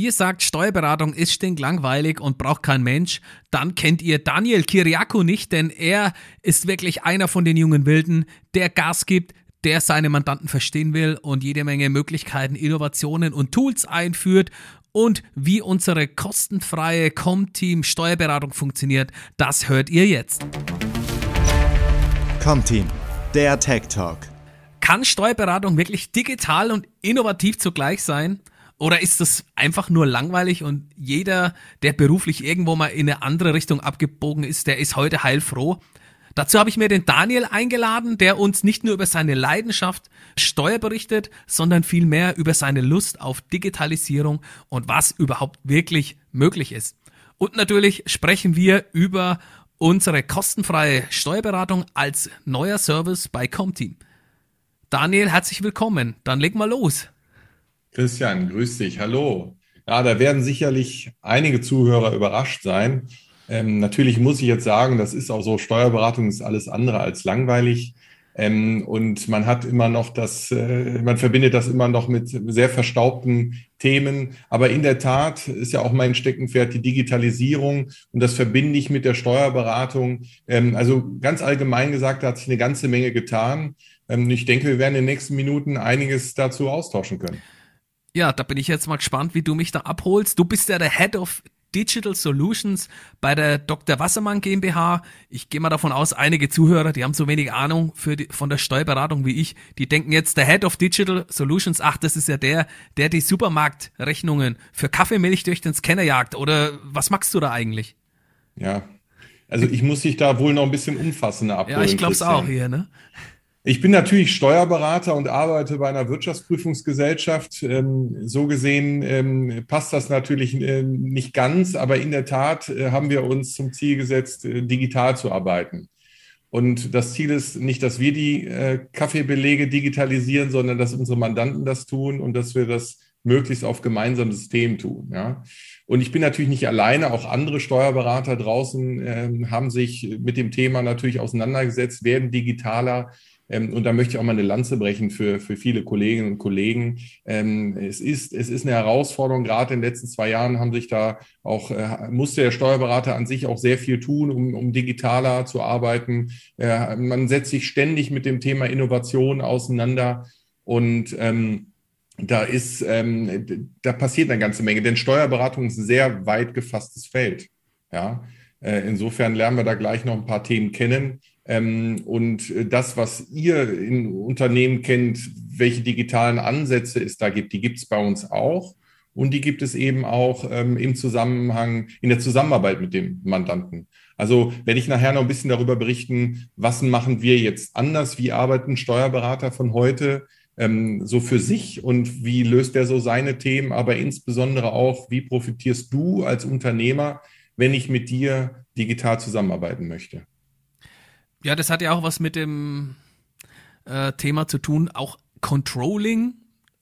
ihr sagt, Steuerberatung ist stinklangweilig und braucht kein Mensch, dann kennt ihr Daniel Kiriakou nicht, denn er ist wirklich einer von den jungen Wilden, der Gas gibt, der seine Mandanten verstehen will und jede Menge Möglichkeiten, Innovationen und Tools einführt. Und wie unsere kostenfreie Comteam Steuerberatung funktioniert, das hört ihr jetzt. Comteam, der Tech Talk. Kann Steuerberatung wirklich digital und innovativ zugleich sein? Oder ist das einfach nur langweilig und jeder, der beruflich irgendwo mal in eine andere Richtung abgebogen ist, der ist heute heilfroh? Dazu habe ich mir den Daniel eingeladen, der uns nicht nur über seine Leidenschaft Steuer berichtet, sondern vielmehr über seine Lust auf Digitalisierung und was überhaupt wirklich möglich ist. Und natürlich sprechen wir über unsere kostenfreie Steuerberatung als neuer Service bei Comteam. Daniel, herzlich willkommen. Dann leg mal los. Christian, grüß dich. Hallo. Ja, da werden sicherlich einige Zuhörer überrascht sein. Ähm, natürlich muss ich jetzt sagen, das ist auch so, Steuerberatung ist alles andere als langweilig. Ähm, und man hat immer noch das, äh, man verbindet das immer noch mit sehr verstaubten Themen. Aber in der Tat ist ja auch mein Steckenpferd die Digitalisierung und das verbinde ich mit der Steuerberatung. Ähm, also ganz allgemein gesagt, da hat sich eine ganze Menge getan. Ähm, ich denke, wir werden in den nächsten Minuten einiges dazu austauschen können. Ja, da bin ich jetzt mal gespannt, wie du mich da abholst. Du bist ja der Head of Digital Solutions bei der Dr. Wassermann GmbH. Ich gehe mal davon aus, einige Zuhörer, die haben so wenig Ahnung die, von der Steuerberatung wie ich, die denken jetzt, der Head of Digital Solutions, ach, das ist ja der, der die Supermarktrechnungen für Kaffeemilch durch den Scanner jagt. Oder was magst du da eigentlich? Ja, also ich muss dich da wohl noch ein bisschen umfassender abholen. Ja, ich glaube es auch hier, ne? Ich bin natürlich Steuerberater und arbeite bei einer Wirtschaftsprüfungsgesellschaft. Ähm, so gesehen ähm, passt das natürlich äh, nicht ganz, aber in der Tat äh, haben wir uns zum Ziel gesetzt, äh, digital zu arbeiten. Und das Ziel ist nicht, dass wir die Kaffeebelege digitalisieren, sondern dass unsere Mandanten das tun und dass wir das möglichst auf gemeinsamen System tun. Ja. Und ich bin natürlich nicht alleine, auch andere Steuerberater draußen äh, haben sich mit dem Thema natürlich auseinandergesetzt, werden digitaler, und da möchte ich auch mal eine Lanze brechen für, für viele Kolleginnen und Kollegen. Ähm, es, ist, es ist eine Herausforderung. Gerade in den letzten zwei Jahren haben sich da auch, äh, musste der Steuerberater an sich auch sehr viel tun, um, um digitaler zu arbeiten. Äh, man setzt sich ständig mit dem Thema Innovation auseinander und ähm, da ist, ähm, da passiert eine ganze Menge, denn Steuerberatung ist ein sehr weit gefasstes Feld. Ja, äh, insofern lernen wir da gleich noch ein paar Themen kennen. Ähm, und das, was ihr in Unternehmen kennt, welche digitalen Ansätze es da gibt, die gibt es bei uns auch. Und die gibt es eben auch ähm, im Zusammenhang, in der Zusammenarbeit mit dem Mandanten. Also werde ich nachher noch ein bisschen darüber berichten, was machen wir jetzt anders, wie arbeiten Steuerberater von heute ähm, so für sich und wie löst er so seine Themen, aber insbesondere auch, wie profitierst du als Unternehmer, wenn ich mit dir digital zusammenarbeiten möchte. Ja, das hat ja auch was mit dem äh, Thema zu tun. Auch Controlling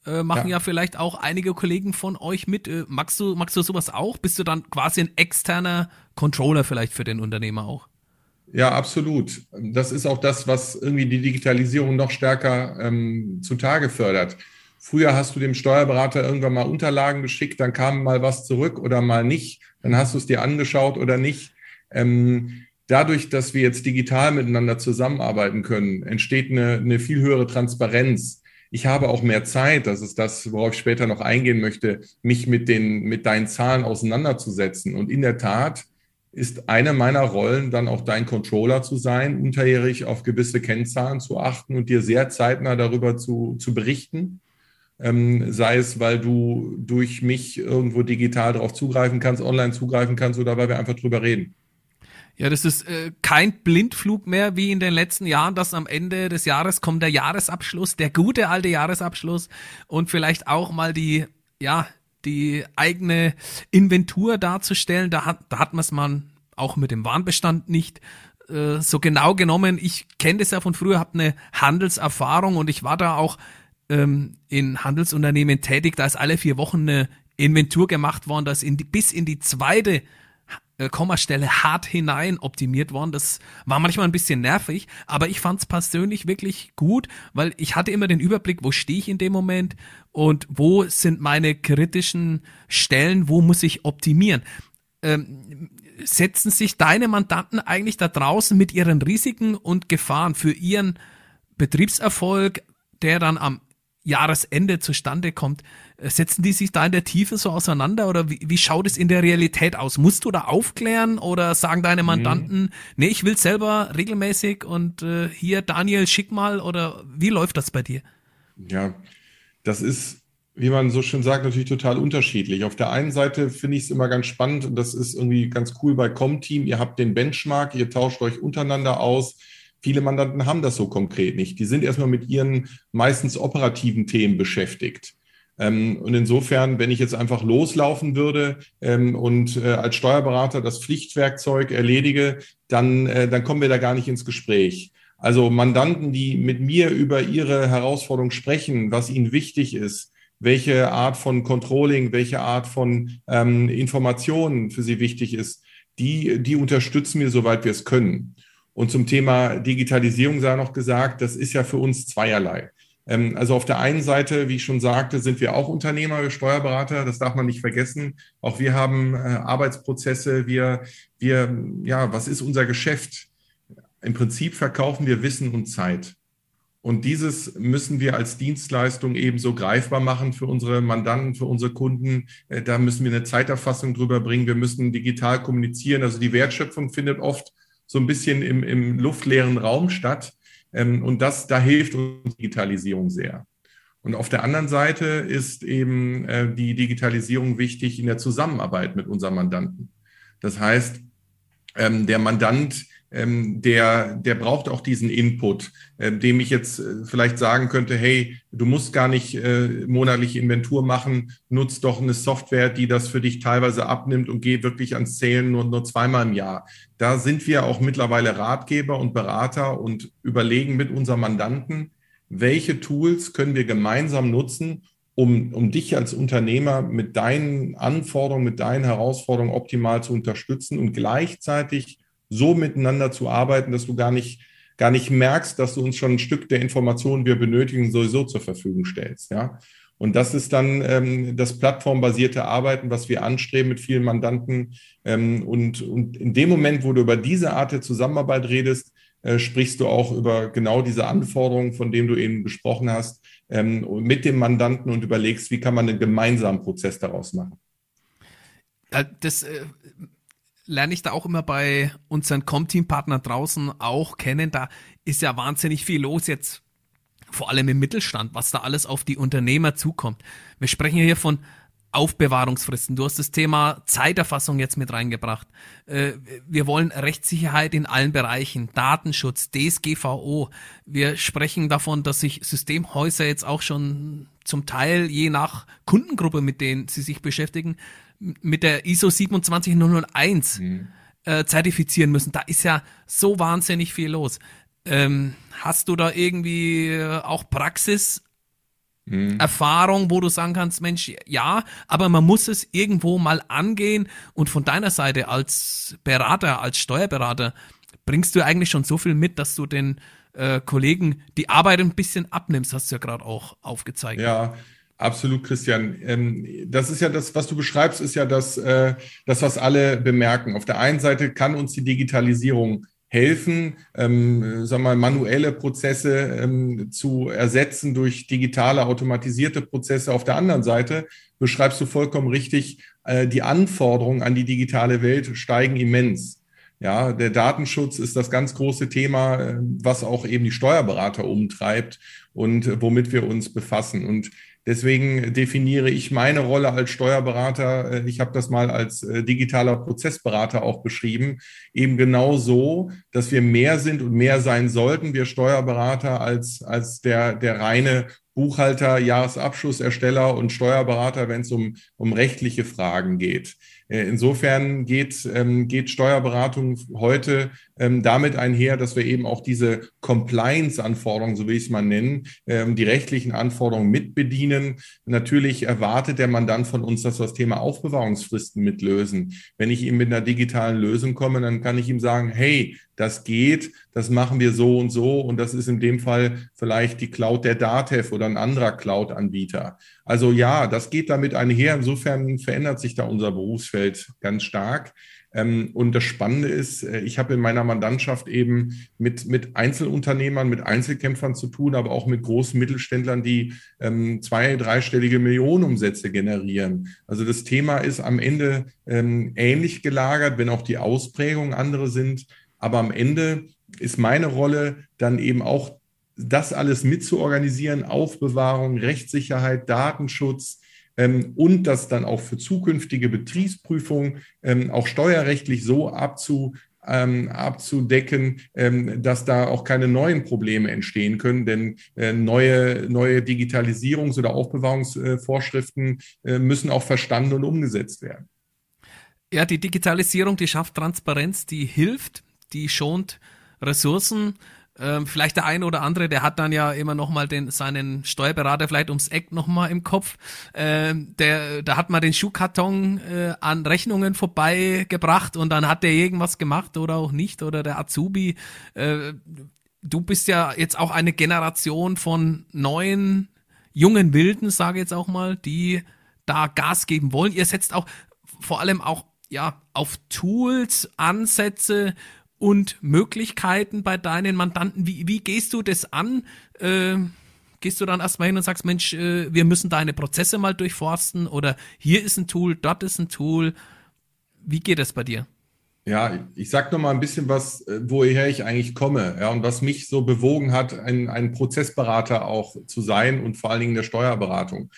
äh, machen ja. ja. vielleicht auch einige Kollegen von euch mit. Äh, magst du, magst du sowas auch? Bist du dann quasi ein externer Controller vielleicht für den Unternehmer auch? Ja, absolut. Das ist auch das, was irgendwie die Digitalisierung noch stärker ähm, zutage fördert. Früher hast du dem Steuerberater irgendwann mal Unterlagen geschickt, dann kam mal was zurück oder mal nicht. Dann hast du es dir angeschaut oder nicht. Ähm, dadurch, dass wir jetzt digital miteinander zusammenarbeiten können, entsteht eine, eine viel höhere Transparenz. Ich habe auch mehr Zeit, das ist das, worauf ich später noch eingehen möchte, mich mit den, mit deinen Zahlen auseinanderzusetzen. Und in der Tat ist eine meiner Rollen dann auch dein Controller zu sein, unterjährig auf gewisse Kennzahlen zu achten und dir sehr zeitnah darüber zu, zu berichten. Ähm, sei es, weil du durch mich irgendwo digital darauf zugreifen kannst, online zugreifen kannst oder weil wir einfach drüber reden. Ja, das ist äh, kein Blindflug mehr wie in den letzten Jahren, dass am Ende des Jahres kommt der Jahresabschluss, der gute alte Jahresabschluss und vielleicht auch mal die, ja, die eigene Inventur darzustellen. Da hat, da hat man es mal auch mit dem Warenbestand nicht äh, so genau genommen. Ich kenne das ja von früher, habe eine Handelserfahrung und ich war da auch ähm, in Handelsunternehmen tätig. Da ist alle vier Wochen eine Inventur gemacht worden, da ist in die, bis in die zweite äh, Kommastelle hart hinein optimiert worden. Das war manchmal ein bisschen nervig, aber ich fand es persönlich wirklich gut, weil ich hatte immer den Überblick, wo stehe ich in dem Moment und wo sind meine kritischen Stellen, wo muss ich optimieren. Ähm, setzen sich deine Mandanten eigentlich da draußen mit ihren Risiken und Gefahren für ihren Betriebserfolg, der dann am Jahresende zustande kommt, setzen die sich da in der Tiefe so auseinander oder wie, wie schaut es in der Realität aus? Musst du da aufklären oder sagen deine. Mandanten, mhm. nee, ich will selber regelmäßig und äh, hier Daniel schick mal oder wie läuft das bei dir? Ja, das ist, wie man so schön sagt, natürlich total unterschiedlich. Auf der einen Seite finde ich es immer ganz spannend und das ist irgendwie ganz cool bei Comteam. Ihr habt den Benchmark, ihr tauscht euch untereinander aus Viele Mandanten haben das so konkret nicht. Die sind erstmal mit ihren meistens operativen Themen beschäftigt. Ähm, und insofern, wenn ich jetzt einfach loslaufen würde ähm, und äh, als Steuerberater das Pflichtwerkzeug erledige, dann, äh, dann kommen wir da gar nicht ins Gespräch. Also Mandanten, die mit mir über ihre Herausforderung sprechen, was ihnen wichtig ist, welche Art von Controlling, welche Art von ähm, Informationen für sie wichtig ist, die, die unterstützen wir, soweit wir es können. Und zum Thema Digitalisierung sei noch gesagt, das ist ja für uns zweierlei. Ähm, also auf der einen Seite, wie ich schon sagte, sind wir auch Unternehmer, Steuerberater, das darf man nicht vergessen. Auch wir haben äh, Arbeitsprozesse, wir, wir, ja, was ist unser Geschäft? Im Prinzip verkaufen wir Wissen und Zeit. Und dieses müssen wir als Dienstleistung ebenso greifbar machen für unsere Mandanten, für unsere Kunden. Äh, da müssen wir eine Zeiterfassung drüber bringen. Wir müssen digital kommunizieren. Also die Wertschöpfung findet oft so ein bisschen im, im luftleeren Raum statt. Ähm, und das, da hilft uns Digitalisierung sehr. Und auf der anderen Seite ist eben äh, die Digitalisierung wichtig in der Zusammenarbeit mit unserem Mandanten. Das heißt, ähm, der Mandant ähm, der, der braucht auch diesen Input, äh, dem ich jetzt äh, vielleicht sagen könnte, hey, du musst gar nicht äh, monatliche Inventur machen, nutz doch eine Software, die das für dich teilweise abnimmt und geh wirklich ans Zählen nur, nur zweimal im Jahr. Da sind wir auch mittlerweile Ratgeber und Berater und überlegen mit unseren Mandanten, welche Tools können wir gemeinsam nutzen, um, um dich als Unternehmer mit deinen Anforderungen, mit deinen Herausforderungen optimal zu unterstützen und gleichzeitig so miteinander zu arbeiten, dass du gar nicht, gar nicht merkst, dass du uns schon ein Stück der Informationen, die wir benötigen, sowieso zur Verfügung stellst. Ja. Und das ist dann ähm, das plattformbasierte Arbeiten, was wir anstreben mit vielen Mandanten. Ähm, und, und in dem Moment, wo du über diese Art der Zusammenarbeit redest, äh, sprichst du auch über genau diese Anforderungen, von denen du eben gesprochen hast, ähm, mit dem Mandanten und überlegst, wie kann man einen gemeinsamen Prozess daraus machen. Das äh, lerne ich da auch immer bei unseren Com-Team-Partnern draußen auch kennen. Da ist ja wahnsinnig viel los jetzt, vor allem im Mittelstand, was da alles auf die Unternehmer zukommt. Wir sprechen hier von Aufbewahrungsfristen. Du hast das Thema Zeiterfassung jetzt mit reingebracht. Äh, wir wollen Rechtssicherheit in allen Bereichen, Datenschutz, DSGVO. Wir sprechen davon, dass sich Systemhäuser jetzt auch schon zum Teil je nach Kundengruppe, mit denen sie sich beschäftigen, mit der ISO 27001 mhm. äh, zertifizieren müssen. Da ist ja so wahnsinnig viel los. Ähm, hast du da irgendwie äh, auch Praxis? Mhm. Erfahrung, wo du sagen kannst, Mensch, ja, aber man muss es irgendwo mal angehen und von deiner Seite als Berater, als Steuerberater, bringst du eigentlich schon so viel mit, dass du den äh, Kollegen die Arbeit ein bisschen abnimmst, hast du ja gerade auch aufgezeigt. Ja, Absolut, Christian. Ähm, das ist ja das, was du beschreibst, ist ja das, äh, das, was alle bemerken. Auf der einen Seite kann uns die Digitalisierung helfen, ähm, sagen wir mal, manuelle Prozesse ähm, zu ersetzen durch digitale, automatisierte Prozesse. Auf der anderen Seite beschreibst du vollkommen richtig, äh, die Anforderungen an die digitale Welt steigen immens. Ja, der Datenschutz ist das ganz große Thema, äh, was auch eben die Steuerberater umtreibt und äh, womit wir uns befassen. Und Deswegen definiere ich meine Rolle als Steuerberater, äh, ich habe das mal als äh, digitaler Prozessberater auch beschrieben, eben genau so, dass wir mehr sind und mehr sein sollten, wir Steuerberater, als, als der, der reine Buchhalter, Jahresabschlussersteller und Steuerberater, wenn es um, um rechtliche Fragen geht. Äh, insofern geht, ähm, geht Steuerberatung heute ähm, damit einher, dass wir eben auch diese Compliance-Anforderungen, so will ich es mal nennen, ähm, die rechtlichen Anforderungen mitbedienen. Natürlich erwartet der Mandant von uns, dass wir das Thema Aufbewahrungsfristen mitlösen. Wenn ich ihm mit einer digitalen Lösung komme, dann kann ich ihm sagen, hey, das geht, das machen wir so und so und das ist in dem Fall vielleicht die Cloud der Datev oder ein anderer Cloud-Anbieter. Also ja, das geht damit einher. Insofern verändert sich da unser Berufsfeld ganz stark. Ähm, und das Spannende ist, äh, ich habe in meiner Mandantschaft eben mit, mit Einzelunternehmern, mit Einzelkämpfern zu tun, aber auch mit großen Mittelständlern, die ähm, zwei-, dreistellige Millionenumsätze generieren. Also das Thema ist am Ende ähm, ähnlich gelagert, wenn auch die Ausprägungen andere sind. Aber am Ende ist meine Rolle dann eben auch das alles mitzuorganisieren, Aufbewahrung, Rechtssicherheit, Datenschutz ähm, und das dann auch für zukünftige Betriebsprüfungen ähm, auch steuerrechtlich so abzu, ähm, abzudecken, ähm, dass da auch keine neuen Probleme entstehen können, denn äh, neue, neue Digitalisierungs- oder Aufbewahrungsvorschriften äh, müssen auch verstanden und umgesetzt werden. Ja, die Digitalisierung, die schafft Transparenz, die hilft, die schont Ressourcen. Ähm, vielleicht der eine oder andere, der hat dann ja immer noch mal den seinen Steuerberater vielleicht ums Eck noch mal im Kopf. Ähm, der, da hat man den Schuhkarton äh, an Rechnungen vorbeigebracht und dann hat der irgendwas gemacht oder auch nicht oder der Azubi. Äh, du bist ja jetzt auch eine Generation von neuen jungen Wilden, sage jetzt auch mal, die da Gas geben wollen. Ihr setzt auch vor allem auch ja auf Tools, Ansätze und Möglichkeiten bei deinen Mandanten? Wie, wie gehst du das an? Äh, gehst du dann erstmal hin und sagst, Mensch, äh, wir müssen deine Prozesse mal durchforsten oder hier ist ein Tool, dort ist ein Tool. Wie geht das bei dir? Ja, ich sag noch mal ein bisschen was, äh, woher ich eigentlich komme, ja, und was mich so bewogen hat, ein, ein Prozessberater auch zu sein und vor allen Dingen der Steuerberatung.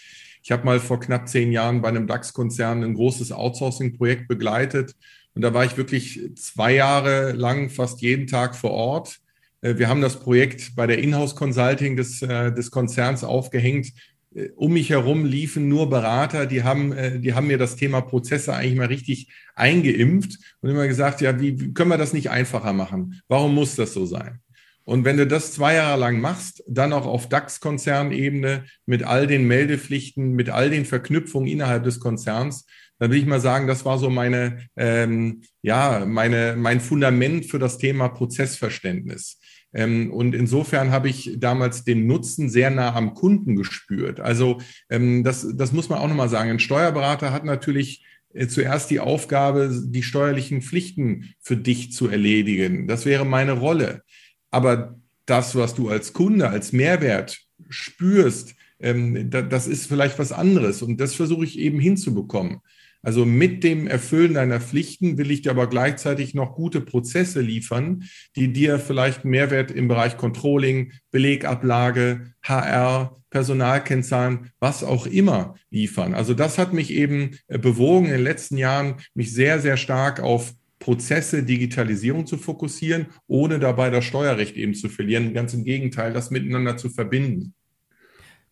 Ich habe mal vor knapp zehn Jahren bei einem DAX-Konzern ein großes Outsourcing-Projekt begleitet und da war ich wirklich zwei Jahre lang fast jeden Tag vor Ort. Äh, wir haben das Projekt bei der Inhouse Consulting des, äh, des Konzerns aufgehängt. Äh, um mich herum liefen nur Berater, die haben, die haben mir das Thema Prozesse eigentlich mal richtig eingeimpft und immer gesagt, ja, wie können wir das nicht einfacher machen? Warum muss das so sein? Und wenn du das zwei Jahre lang machst, dann auch auf DAX-Konzernebene mit all den Meldepflichten, mit all den Verknüpfungen innerhalb des Konzerns, dann will ich mal sagen, das war so meine, ähm, ja, meine, mein Fundament für das Thema Prozessverständnis. Ähm, und insofern habe ich damals den Nutzen sehr nah am Kunden gespürt. Also ähm, das, das muss man auch nochmal sagen. Ein Steuerberater hat natürlich äh, zuerst die Aufgabe, die steuerlichen Pflichten für dich zu erledigen. Das wäre meine Rolle. Aber das, was du als Kunde, als Mehrwert spürst, ähm, das ist vielleicht was anderes. Und das versuche ich eben hinzubekommen. Also mit dem Erfüllen deiner Pflichten will ich dir aber gleichzeitig noch gute Prozesse liefern, die dir vielleicht Mehrwert im Bereich Controlling, Belegablage, HR, Personalkennzahlen, was auch immer liefern. Also das hat mich eben äh, bewogen in den letzten Jahren, mich sehr, sehr stark auf Prozesse, Digitalisierung zu fokussieren, ohne dabei das Steuerrecht eben zu verlieren. Ganz im Gegenteil, das miteinander zu verbinden.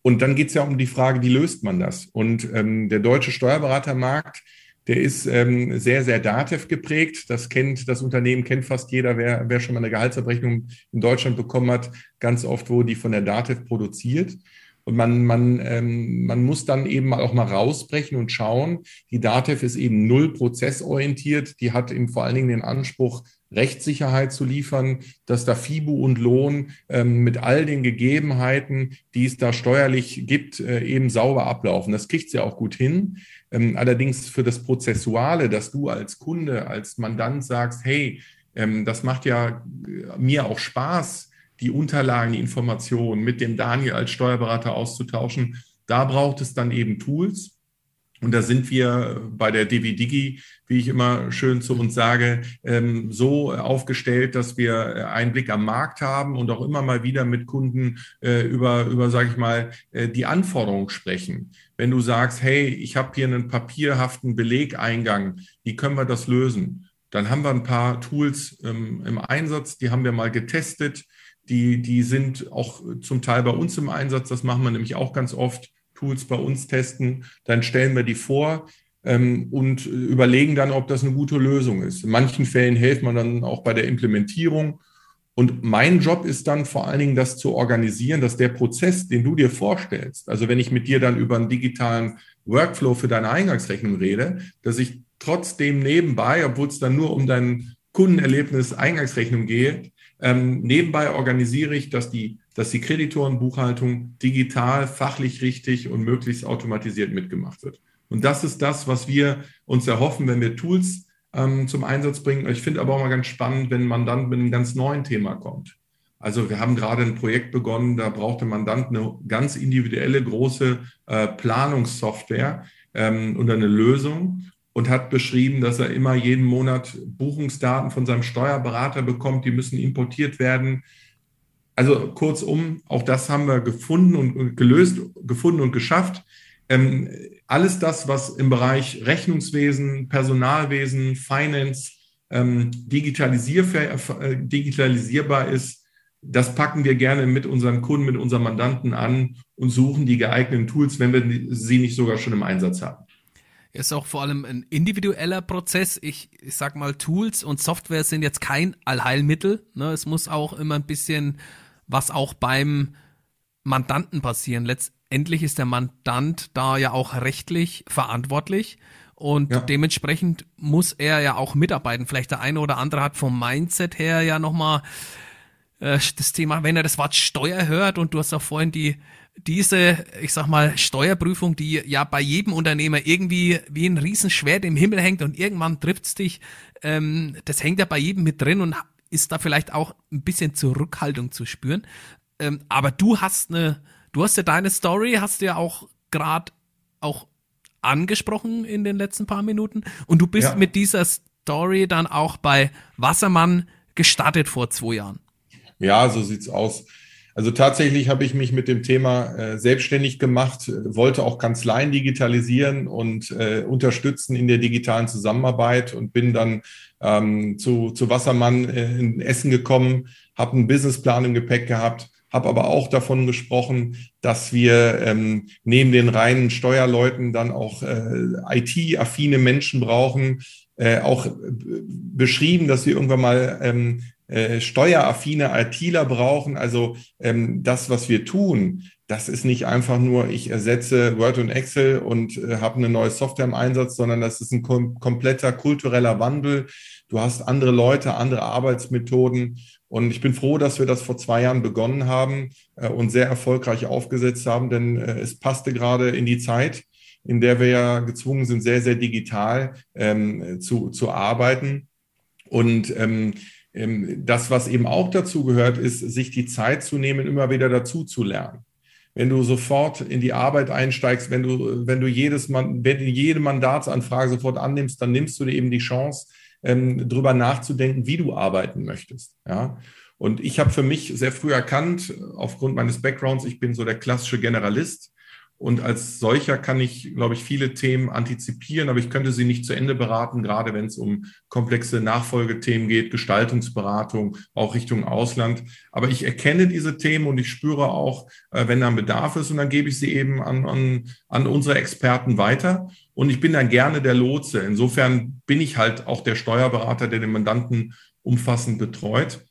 Und dann geht es ja um die Frage, wie löst man das? Und ähm, der deutsche Steuerberatermarkt, der ist ähm, sehr, sehr DATEV geprägt. Das kennt, das Unternehmen kennt fast jeder, wer, wer schon mal eine Gehaltsabrechnung in Deutschland bekommen hat, ganz oft wurde die von der DATEV produziert. Und man, man, ähm, man muss dann eben auch mal rausbrechen und schauen, die DATEV ist eben null prozessorientiert, die hat eben vor allen Dingen den Anspruch, Rechtssicherheit zu liefern, dass da FIBU und Lohn ähm, mit all den Gegebenheiten, die es da steuerlich gibt, äh, eben sauber ablaufen. Das kriegt sie auch gut hin. Ähm, allerdings für das Prozessuale, dass du als Kunde, als Mandant sagst, hey, ähm, das macht ja äh, mir auch Spaß, die Unterlagen, die Informationen mit dem Daniel als Steuerberater auszutauschen. Da braucht es dann eben Tools. Und da sind wir bei der DiviDigi, wie ich immer schön zu uns sage, ähm, so aufgestellt, dass wir einen Blick am Markt haben und auch immer mal wieder mit Kunden äh, über, über sage ich mal, äh, die Anforderungen sprechen. Wenn du sagst, hey, ich habe hier einen papierhaften Belegeingang, wie können wir das lösen? Dann haben wir ein paar Tools ähm, im Einsatz, die haben wir mal getestet die, die sind auch zum Teil bei uns im Einsatz. Das machen wir nämlich auch ganz oft. Tools bei uns testen, dann stellen wir die vor ähm, und überlegen dann, ob das eine gute Lösung ist. In manchen Fällen hilft man dann auch bei der Implementierung. Und mein Job ist dann vor allen Dingen, das zu organisieren, dass der Prozess, den du dir vorstellst, also wenn ich mit dir dann über einen digitalen Workflow für deine Eingangsrechnung rede, dass ich trotzdem nebenbei, obwohl es dann nur um dein Kundenerlebnis Eingangsrechnung geht, ähm, nebenbei organisiere ich, dass die, dass die Kreditorenbuchhaltung digital, fachlich richtig und möglichst automatisiert mitgemacht wird. Und das ist das, was wir uns erhoffen, wenn wir Tools ähm, zum Einsatz bringen. Ich finde aber auch mal ganz spannend, wenn man dann mit einem ganz neuen Thema kommt. Also wir haben gerade ein Projekt begonnen, da brauchte Mandant eine ganz individuelle große äh, Planungssoftware ähm, und eine Lösung und hat beschrieben, dass er immer jeden Monat Buchungsdaten von seinem Steuerberater bekommt, die müssen importiert werden. Also kurzum, auch das haben wir gefunden und gelöst, gefunden und geschafft. Ähm, alles das, was im Bereich Rechnungswesen, Personalwesen, Finance ähm, äh, digitalisierbar ist, das packen wir gerne mit unseren Kunden, mit unseren Mandanten an und suchen die geeigneten Tools, wenn wir sie nicht sogar schon im Einsatz haben. Ist auch vor allem ein individueller Prozess. Ich, ich sag mal, Tools und Software sind jetzt kein Allheilmittel. Ne? Es muss auch immer ein bisschen was auch beim Mandanten passieren. Letztendlich ist der Mandant da ja auch rechtlich verantwortlich und ja. dementsprechend muss er ja auch mitarbeiten. Vielleicht der eine oder andere hat vom Mindset her ja nochmal äh, das Thema, wenn er das Wort Steuer hört und du hast auch vorhin die diese, ich sag mal, Steuerprüfung, die ja bei jedem Unternehmer irgendwie wie ein Riesenschwert im Himmel hängt und irgendwann trifft's dich, ähm, das hängt ja bei jedem mit drin und ist da vielleicht auch ein bisschen Zurückhaltung zu spüren. Ähm, aber du hast eine, du hast ja deine Story, hast du ja auch gerade auch angesprochen in den letzten paar Minuten und du bist ja. mit dieser Story dann auch bei Wassermann gestartet vor zwei Jahren. Ja, so sieht's aus. Also tatsächlich habe ich mich mit dem Thema äh, selbstständig gemacht, wollte auch Kanzleien digitalisieren und äh, unterstützen in der digitalen Zusammenarbeit und bin dann ähm, zu, zu Wassermann äh, in Essen gekommen, habe einen Businessplan im Gepäck gehabt, habe aber auch davon gesprochen, dass wir ähm, neben den reinen Steuerleuten dann auch äh, IT-affine Menschen brauchen, äh, auch äh, beschrieben, dass wir irgendwann mal ähm, äh, steueraffine ITler brauchen. Also ähm, das, was wir tun, das ist nicht einfach nur, ich ersetze Word und Excel und äh, habe eine neue Software im Einsatz, sondern das ist ein kom kompletter kultureller Wandel. Du hast andere Leute, andere Arbeitsmethoden. Und ich bin froh, dass wir das vor zwei Jahren begonnen haben äh, und sehr erfolgreich aufgesetzt haben, denn äh, es passte gerade in die Zeit, in der wir ja gezwungen sind, sehr, sehr digital ähm, zu, zu arbeiten. Und ähm, das, was eben auch dazu gehört, ist, sich die Zeit zu nehmen, immer wieder dazu zu lernen. Wenn du sofort in die Arbeit einsteigst, wenn du, wenn du jedes wenn du jede Mandatsanfrage sofort annimmst, dann nimmst du dir eben die Chance, ähm, drüber nachzudenken, wie du arbeiten möchtest. Ja. Und ich habe für mich sehr früh erkannt, aufgrund meines Backgrounds, ich bin so der klassische Generalist. Und als solcher kann ich, glaube ich, viele Themen antizipieren, aber ich könnte sie nicht zu Ende beraten, gerade wenn es um komplexe Nachfolgethemen geht, Gestaltungsberatung, auch Richtung Ausland. Aber ich erkenne diese Themen und ich spüre auch, äh, wenn da ein Bedarf ist und dann gebe ich sie eben an, an, an unsere Experten weiter. Und ich bin dann gerne der Lotse. Insofern bin ich halt auch der Steuerberater, der den Mandanten umfassend betreut.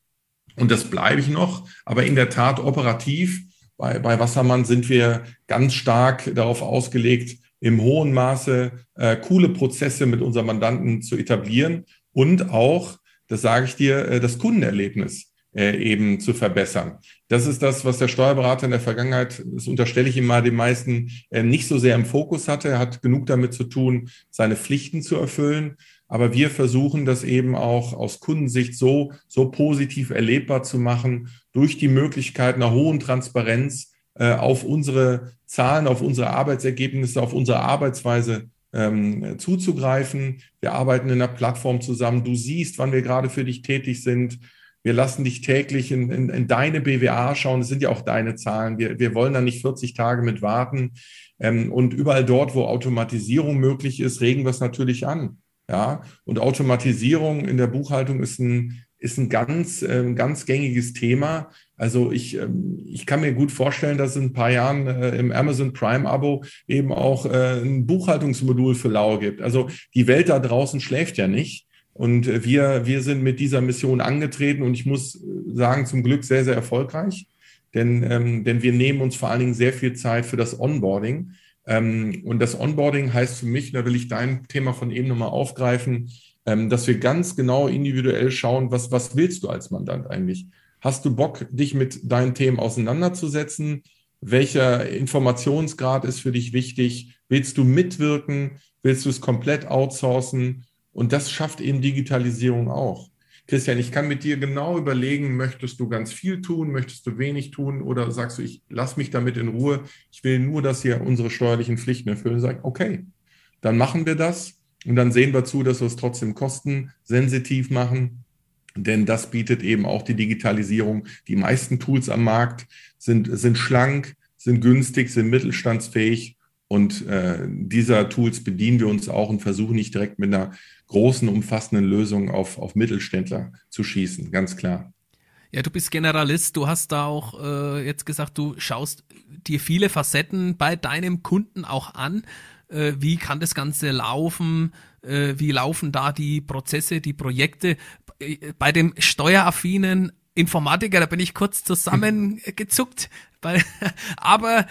Und das bleibe ich noch. Aber in der Tat operativ bei, bei Wassermann sind wir ganz stark darauf ausgelegt, im hohen Maße äh, coole Prozesse mit unseren Mandanten zu etablieren und auch, das sage ich dir, äh, das Kundenerlebnis äh, eben zu verbessern. Das ist das, was der Steuerberater in der Vergangenheit, das unterstelle ich ihm mal den meisten, äh, nicht so sehr im Fokus hatte. Er hat genug damit zu tun, seine Pflichten zu erfüllen. Aber wir versuchen das eben auch aus Kundensicht so, so positiv erlebbar zu machen, durch die Möglichkeit einer hohen Transparenz äh, auf unsere Zahlen, auf unsere Arbeitsergebnisse, auf unsere Arbeitsweise ähm, zuzugreifen. Wir arbeiten in einer Plattform zusammen. Du siehst, wann wir gerade für dich tätig sind. Wir lassen dich täglich in, in, in deine BWA schauen. Das sind ja auch deine Zahlen. Wir, wir wollen da nicht 40 Tage mit warten. Ähm, und überall dort, wo Automatisierung möglich ist, regen wir es natürlich an. Ja, und Automatisierung in der Buchhaltung ist ein, ist ein ganz, äh, ganz gängiges Thema. Also ich, ähm, ich kann mir gut vorstellen, dass in ein paar Jahren äh, im Amazon Prime-Abo eben auch äh, ein Buchhaltungsmodul für Lau gibt. Also die Welt da draußen schläft ja nicht. Und wir, wir sind mit dieser Mission angetreten und ich muss sagen, zum Glück sehr, sehr erfolgreich. Denn, ähm, denn wir nehmen uns vor allen Dingen sehr viel Zeit für das Onboarding. Ähm, und das Onboarding heißt für mich, da will ich dein Thema von eben nochmal aufgreifen, ähm, dass wir ganz genau individuell schauen, was, was willst du als Mandant eigentlich? Hast du Bock, dich mit deinen Themen auseinanderzusetzen? Welcher Informationsgrad ist für dich wichtig? Willst du mitwirken? Willst du es komplett outsourcen? Und das schafft eben Digitalisierung auch. Christian, ich kann mit dir genau überlegen, möchtest du ganz viel tun, möchtest du wenig tun oder sagst du, ich lass mich damit in Ruhe, ich will nur, dass wir unsere steuerlichen Pflichten erfüllen. Sag, okay, dann machen wir das und dann sehen wir zu, dass wir es trotzdem kostensensitiv machen, denn das bietet eben auch die Digitalisierung. Die meisten Tools am Markt sind, sind schlank, sind günstig, sind mittelstandsfähig und äh, dieser Tools bedienen wir uns auch und versuchen nicht direkt mit einer großen, umfassenden Lösung auf, auf Mittelständler zu schießen, ganz klar. Ja, du bist Generalist, du hast da auch äh, jetzt gesagt, du schaust dir viele Facetten bei deinem Kunden auch an. Äh, wie kann das Ganze laufen? Äh, wie laufen da die Prozesse, die Projekte? Äh, bei dem steueraffinen Informatiker, da bin ich kurz zusammengezuckt. aber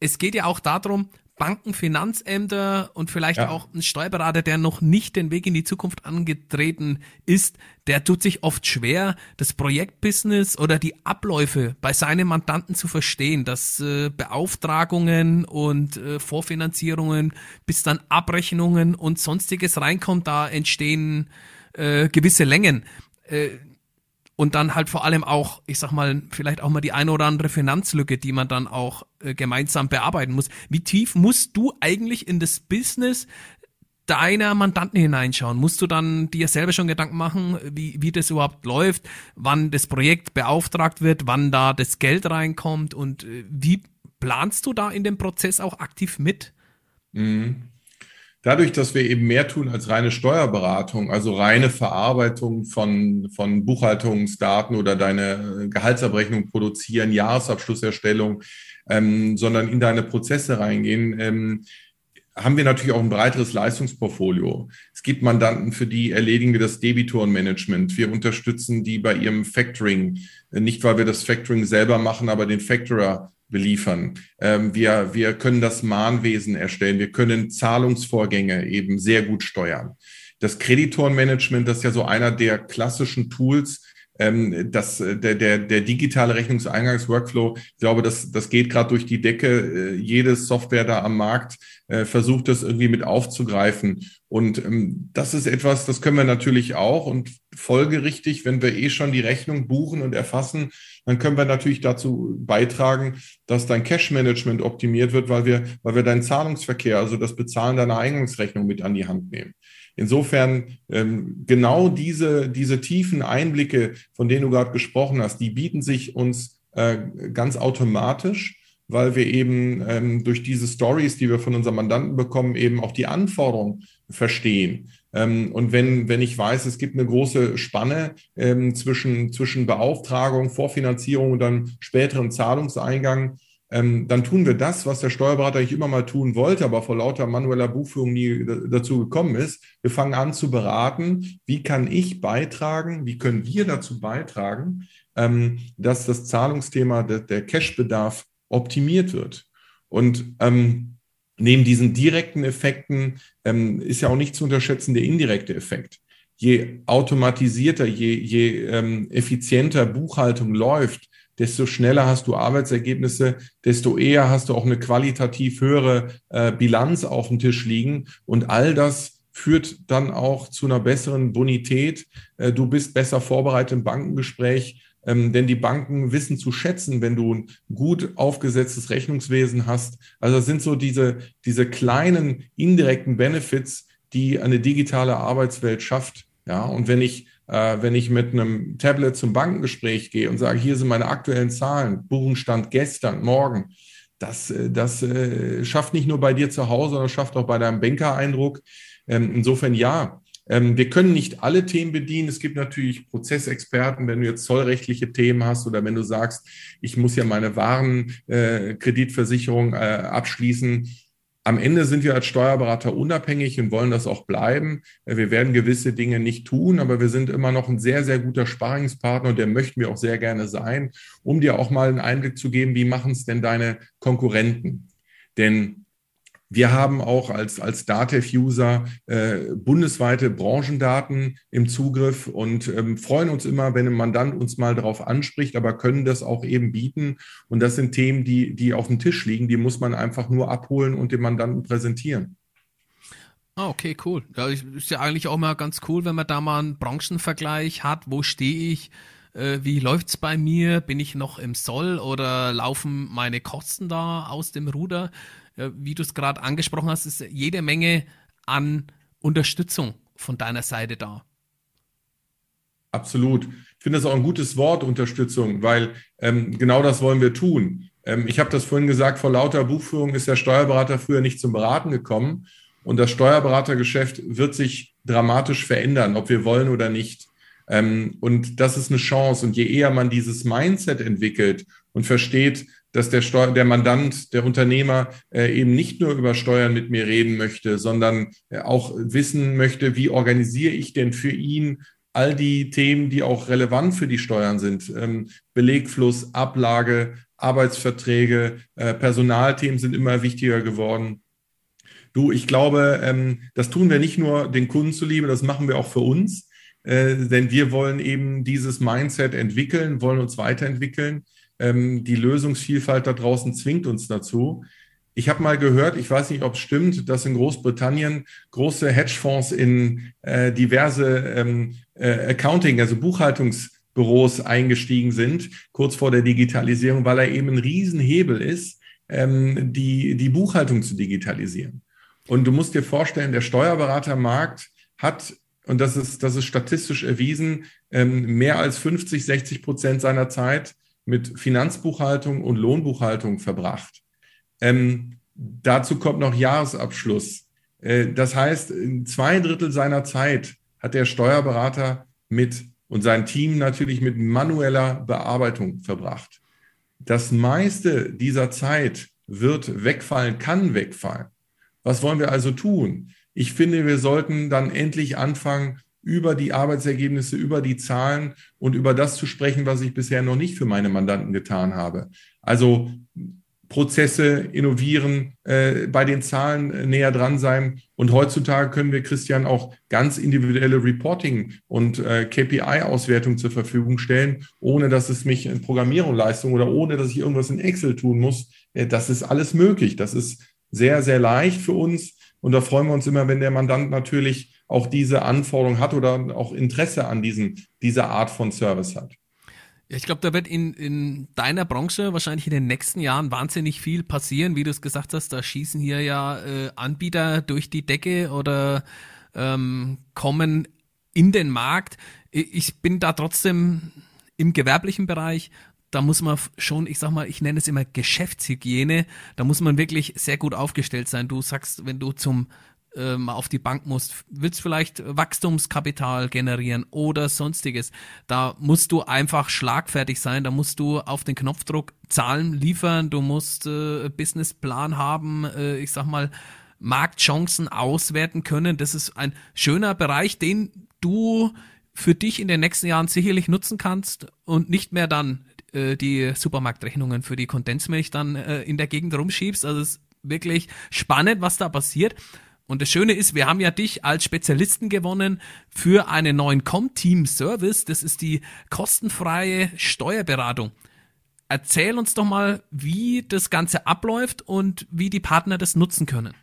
es geht ja auch darum, Banken, Finanzämter und vielleicht ja. auch ein Steuerberater, der noch nicht den Weg in die Zukunft angetreten ist, der tut sich oft schwer, das Projektbusiness oder die Abläufe bei seinen Mandanten zu verstehen, dass äh, Beauftragungen und äh, Vorfinanzierungen bis dann Abrechnungen und sonstiges reinkommt, da entstehen äh, gewisse Längen. Äh, und dann halt vor allem auch, ich sag mal, vielleicht auch mal die eine oder andere Finanzlücke, die man dann auch äh, gemeinsam bearbeiten muss. Wie tief musst du eigentlich in das Business deiner Mandanten hineinschauen? Musst du dann dir selber schon Gedanken machen, wie, wie das überhaupt läuft, wann das Projekt beauftragt wird, wann da das Geld reinkommt und äh, wie planst du da in dem Prozess auch aktiv mit? Mhm. Dadurch, dass wir eben mehr tun als reine Steuerberatung, also reine Verarbeitung von, von Buchhaltungsdaten oder deine äh, Gehaltsabrechnung produzieren, Jahresabschlusserstellung, ähm, sondern in deine Prozesse reingehen, ähm, haben wir natürlich auch ein breiteres Leistungsportfolio. Es gibt Mandanten, für die erledigen wir das Debitorenmanagement. Wir unterstützen die bei ihrem Factoring. Nicht, weil wir das Factoring selber machen, aber den Factorer beliefern. Ähm, wir, wir können das Mahnwesen erstellen. Wir können Zahlungsvorgänge eben sehr gut steuern. Das Kreditorenmanagement, das ist ja so einer der klassischen Tools, ähm, das, der, der, der digitale Rechnungseingangsworkflow, ich glaube, das, das geht gerade durch die Decke. Äh, jede Software da am Markt äh, versucht das irgendwie mit aufzugreifen. Und ähm, das ist etwas, das können wir natürlich auch. Und folgerichtig, wenn wir eh schon die Rechnung buchen und erfassen, dann können wir natürlich dazu beitragen, dass dein Cash-Management optimiert wird, weil wir, weil wir deinen Zahlungsverkehr, also das Bezahlen deiner Eingangsrechnung mit an die Hand nehmen. Insofern ähm, genau diese, diese tiefen Einblicke, von denen du gerade gesprochen hast, die bieten sich uns äh, ganz automatisch, weil wir eben ähm, durch diese Stories, die wir von unseren Mandanten bekommen, eben auch die Anforderungen verstehen. Ähm, und wenn, wenn ich weiß, es gibt eine große Spanne ähm, zwischen, zwischen Beauftragung, Vorfinanzierung und dann späteren Zahlungseingang, ähm, dann tun wir das, was der Steuerberater eigentlich immer mal tun wollte, aber vor lauter manueller Buchführung nie dazu gekommen ist. Wir fangen an zu beraten, wie kann ich beitragen, wie können wir dazu beitragen, ähm, dass das Zahlungsthema, der, der Cashbedarf optimiert wird. Und ähm, neben diesen direkten Effekten ähm, ist ja auch nicht zu unterschätzen der indirekte Effekt. Je automatisierter, je, je ähm, effizienter Buchhaltung läuft, desto schneller hast du Arbeitsergebnisse, desto eher hast du auch eine qualitativ höhere äh, Bilanz auf dem Tisch liegen. Und all das führt dann auch zu einer besseren Bonität. Äh, du bist besser vorbereitet im Bankengespräch, ähm, denn die Banken wissen zu schätzen, wenn du ein gut aufgesetztes Rechnungswesen hast. Also das sind so diese, diese kleinen indirekten Benefits, die eine digitale Arbeitswelt schafft. Ja, und wenn ich äh, wenn ich mit einem Tablet zum Bankengespräch gehe und sage, hier sind meine aktuellen Zahlen, Buchenstand gestern, morgen, das, äh, das äh, schafft nicht nur bei dir zu Hause, sondern schafft auch bei deinem Banker Eindruck. Ähm, insofern ja, Ähm, wir können nicht alle Themen bedienen. Es gibt natürlich Prozessexperten, wenn du jetzt zollrechtliche Themen hast oder wenn du sagst, ich muss ja meine Warenkreditversicherung äh, abschließen. Am Ende sind wir als Steuerberater unabhängig und wollen das auch bleiben. Wir werden gewisse Dinge nicht tun, aber wir sind immer noch ein sehr, sehr guter Sparingspartner und der möchten wir auch sehr gerne sein, um dir auch mal einen Einblick zu geben, wie machen es denn deine Konkurrenten? Denn wir haben auch als, als Datev-User äh, bundesweite Branchendaten im Zugriff und ähm, freuen uns immer, wenn ein Mandant uns mal darauf anspricht, aber können das auch eben bieten. Und das sind Themen, die, die auf dem Tisch liegen, die muss man einfach nur abholen und dem Mandanten präsentieren. Ah, okay, cool. Ja, ist ja eigentlich auch mal ganz cool, wenn man da mal einen Branchenvergleich hat. Wo stehe ich? Äh, wie läuft's bei mir? Bin ich noch im Soll oder laufen meine Kosten da aus dem Ruder? Wie du es gerade angesprochen hast, ist jede Menge an Unterstützung von deiner Seite da. Absolut. Ich finde das auch ein gutes Wort, Unterstützung, weil ähm, genau das wollen wir tun. Ähm, ich habe das vorhin gesagt, vor lauter Buchführung ist der Steuerberater früher nicht zum Beraten gekommen. Und das Steuerberatergeschäft wird sich dramatisch verändern, ob wir wollen oder nicht. Ähm, und das ist eine Chance. Und je eher man dieses Mindset entwickelt und versteht, dass der, Steu der Mandant, der Unternehmer äh, eben nicht nur über Steuern mit mir reden möchte, sondern äh, auch wissen möchte, wie organisiere ich denn für ihn all die Themen, die auch relevant für die Steuern sind. Ähm, Belegfluss, Ablage, Arbeitsverträge, äh, Personalthemen sind immer wichtiger geworden. Du, ich glaube, ähm, das tun wir nicht nur den Kunden zuliebe, das machen wir auch für uns, äh, denn wir wollen eben dieses Mindset entwickeln, wollen uns weiterentwickeln. Ähm, die Lösungsvielfalt da draußen zwingt uns dazu. Ich habe mal gehört, ich weiß nicht, ob es stimmt, dass in Großbritannien große Hedgefonds in äh, diverse ähm, äh, Accounting, also Buchhaltungsbüros eingestiegen sind, kurz vor der Digitalisierung, weil er eben ein Riesenhebel ist, ähm, die, die Buchhaltung zu digitalisieren. Und du musst dir vorstellen, der Steuerberatermarkt hat, und das ist, das ist statistisch erwiesen, ähm, mehr als 50, 60 Prozent seiner Zeit mit Finanzbuchhaltung und Lohnbuchhaltung verbracht. Ähm, dazu kommt noch Jahresabschluss. Äh, das heißt, zwei Drittel seiner Zeit hat der Steuerberater mit und sein Team natürlich mit manueller Bearbeitung verbracht. Das meiste dieser Zeit wird wegfallen, kann wegfallen. Was wollen wir also tun? Ich finde, wir sollten dann endlich anfangen, über die Arbeitsergebnisse, über die Zahlen und über das zu sprechen, was ich bisher noch nicht für meine Mandanten getan habe. Also Prozesse innovieren, äh, bei den Zahlen äh, näher dran sein. Und heutzutage können wir, Christian, auch ganz individuelle Reporting und äh, KPI-Auswertung zur Verfügung stellen, ohne dass es mich in Programmierung leistung oder ohne dass ich irgendwas in Excel tun muss. Äh, das ist alles möglich. Das ist sehr, sehr leicht für uns. Und da freuen wir uns immer, wenn der Mandant natürlich auch diese Anforderung hat oder auch Interesse an diesen, dieser Art von Service hat. Ja, ich glaube, da wird in, in deiner Branche wahrscheinlich in den nächsten Jahren wahnsinnig viel passieren, wie du es gesagt hast. Da schießen hier ja äh, Anbieter durch die Decke oder ähm, kommen in den Markt. Ich bin da trotzdem im gewerblichen Bereich. Da muss man schon, ich sag mal, ich nenne es immer Geschäftshygiene. Da muss man wirklich sehr gut aufgestellt sein. Du sagst, wenn du zum äh, mal auf die Bank musst, willst vielleicht Wachstumskapital generieren oder sonstiges, da musst du einfach schlagfertig sein, da musst du auf den Knopfdruck Zahlen liefern, du musst äh, Businessplan haben, äh, ich sag mal, Marktchancen auswerten können. Das ist ein schöner Bereich, den du für dich in den nächsten Jahren sicherlich nutzen kannst und nicht mehr dann äh, die Supermarktrechnungen für die Kondensmilch dann äh, in der Gegend rumschiebst. Also es ist wirklich spannend, was da passiert. Und das Schöne ist, wir haben ja dich als Spezialisten gewonnen für einen neuen Com-Team-Service. Das ist die kostenfreie Steuerberatung. Erzähl uns doch mal, wie das Ganze abläuft und wie die Partner das nutzen können.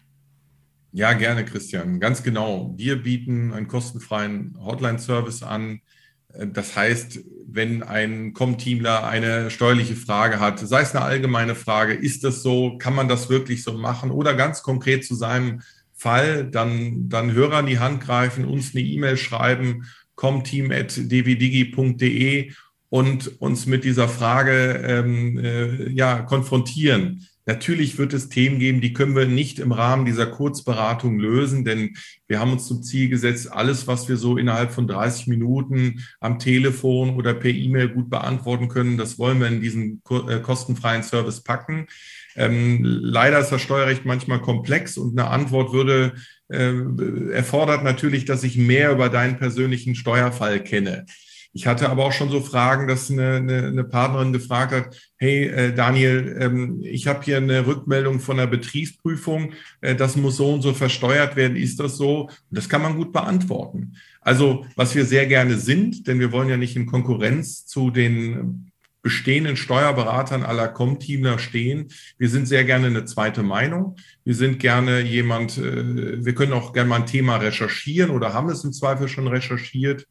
Ja, gerne, Christian. Ganz genau. Wir bieten einen kostenfreien Hotline-Service an. Das heißt, wenn ein Com-Teamler eine steuerliche Frage hat, sei es eine allgemeine Frage, ist das so, kann man das wirklich so machen oder ganz konkret zu seinem Fall, dann, dann Hörer an die Hand greifen, uns eine E-Mail schreiben, comteam.dvdigi.de und uns mit dieser Frage ähm, äh, ja, konfrontieren. Natürlich wird es Themen geben, die können wir nicht im Rahmen dieser Kurzberatung lösen, denn wir haben uns zum Ziel gesetzt, alles, was wir so innerhalb von 30 Minuten am Telefon oder per E-Mail gut beantworten können, das wollen wir in diesen äh, kostenfreien Service packen. Ähm, leider ist das Steuerrecht manchmal komplex und eine Antwort würde äh, erfordert natürlich, dass ich mehr über deinen persönlichen Steuerfall kenne. Ich hatte aber auch schon so Fragen, dass eine, eine, eine Partnerin gefragt hat, hey äh, Daniel, ähm, ich habe hier eine Rückmeldung von der Betriebsprüfung, äh, das muss so und so versteuert werden, ist das so? Und das kann man gut beantworten. Also was wir sehr gerne sind, denn wir wollen ja nicht in Konkurrenz zu den bestehenden Steuerberatern aller Comteamler stehen. Wir sind sehr gerne eine zweite Meinung. Wir sind gerne jemand, äh, wir können auch gerne mal ein Thema recherchieren oder haben es im Zweifel schon recherchiert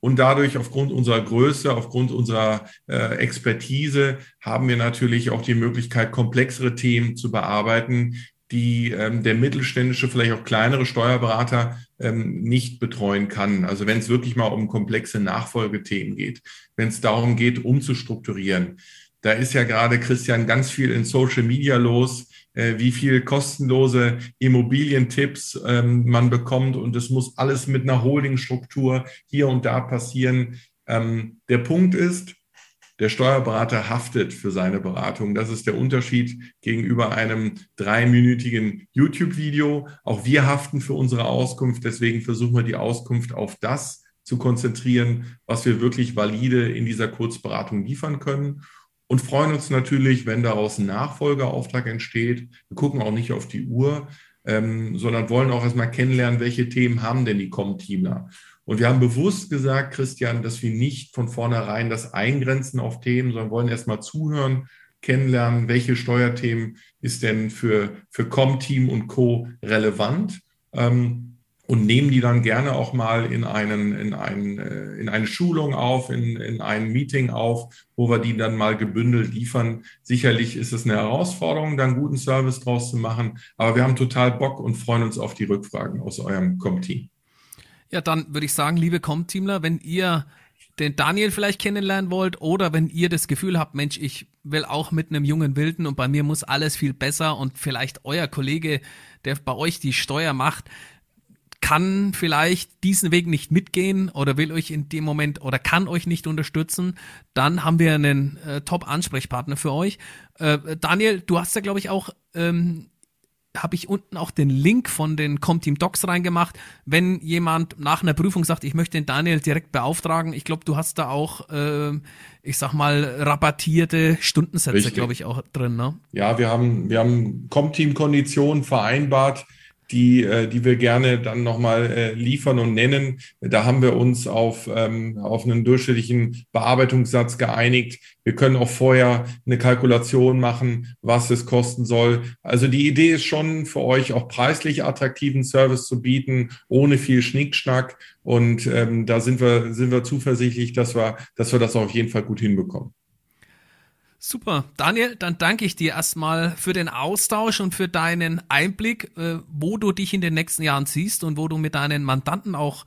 und dadurch aufgrund unserer Größe, aufgrund unserer äh, Expertise haben wir natürlich auch die Möglichkeit, komplexere Themen zu bearbeiten, die ähm, der mittelständische, vielleicht auch kleinere Steuerberater ähm, nicht betreuen kann. Also wenn es wirklich mal um komplexe Nachfolgethemen geht, wenn es darum geht, umzustrukturieren. Da ist ja gerade, Christian, ganz viel in Social Media los äh, wie viel kostenlose Immobilientipps ähm, man bekommt. Und es muss alles mit einer Holdingstruktur hier und da passieren. Ähm, der Punkt ist, der Steuerberater haftet für seine Beratung. Das ist der Unterschied gegenüber einem dreiminütigen YouTube-Video. Auch wir haften für unsere Auskunft. Deswegen versuchen wir die Auskunft auf das zu konzentrieren, was wir wirklich valide in dieser Kurzberatung liefern können und freuen uns natürlich, wenn daraus ein Nachfolgeauftrag entsteht. Wir gucken auch nicht auf die Uhr, ähm, sondern wollen auch erstmal kennenlernen, welche Themen haben denn die Com-Teamler. Und wir haben bewusst gesagt, Christian, dass wir nicht von vornherein das eingrenzen auf Themen, sondern wollen erstmal zuhören, kennenlernen, welche Steuerthemen ist denn für, für Com-Team und Co. relevant. Ähm, und nehmen die dann gerne auch mal in, einen, in, einen, äh, in eine Schulung auf, in, in ein Meeting auf, wo wir die dann mal gebündelt liefern. Sicherlich ist es eine Herausforderung, da einen guten Service draus zu machen, aber wir haben total Bock und freuen uns auf die Rückfragen aus eurem Com-Team. Ja, dann würde ich sagen, liebe Com-Teamler, wenn ihr den Daniel vielleicht kennenlernen wollt oder wenn ihr das Gefühl habt, Mensch, ich will auch mit einem jungen Wilden und bei mir muss alles viel besser und vielleicht euer Kollege, der bei euch die Steuer macht, kann vielleicht diesen Weg nicht mitgehen oder will euch in dem Moment oder kann euch nicht unterstützen, dann haben wir einen äh, Top-Ansprechpartner für euch. Äh, Daniel, du hast ja, glaube ich, auch, ähm, habe ich unten auch den Link von den Comteam Docs reingemacht. Wenn jemand nach einer Prüfung sagt, ich möchte den Daniel direkt beauftragen, ich glaube, du hast da auch, äh, ich sag mal, rabattierte Stundensätze, glaube ich, auch drin. Ne? Ja, wir haben, wir haben Comteam-Konditionen vereinbart die, äh, die wir gerne dann nochmal äh, liefern und nennen. Da haben wir uns auf, ähm, auf einen durchschnittlichen Bearbeitungssatz geeinigt. Wir können auch vorher eine Kalkulation machen, was es kosten soll. Also die Idee ist schon für euch auch preislich attraktiven Service zu bieten, ohne viel Schnickschnack. Und ähm, da sind wir, sind wir zuversichtlich, dass wir, dass wir das auf jeden Fall gut hinbekommen. Super. Daniel, dann danke ich dir erstmal für den Austausch und für deinen Einblick, äh, wo du dich in den nächsten Jahren siehst und wo du mit deinen Mandanten auch,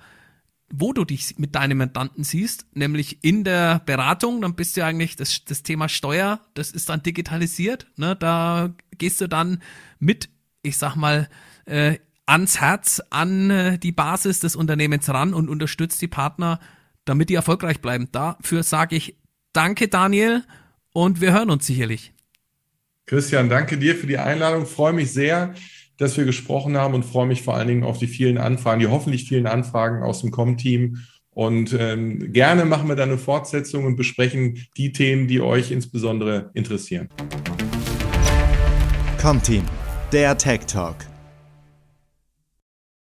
wo du dich mit deinen Mandanten siehst, nämlich in der Beratung, dann bist du eigentlich das, das Thema Steuer, das ist dann digitalisiert, ne? da gehst du dann mit, ich sag mal, äh, ans Herz, an äh, die Basis des Unternehmens ran und unterstützt die Partner, damit die erfolgreich bleiben. Dafür sage ich Danke, Daniel und wir hören uns sicherlich. Christian, danke dir für die Einladung. Freue mich sehr, dass wir gesprochen haben und freue mich vor allen Dingen auf die vielen Anfragen, die hoffentlich vielen Anfragen aus dem Com-Team. Und ähm, gerne machen wir dann eine Fortsetzung und besprechen die Themen, die euch insbesondere interessieren. Com-Team, der Tech Talk.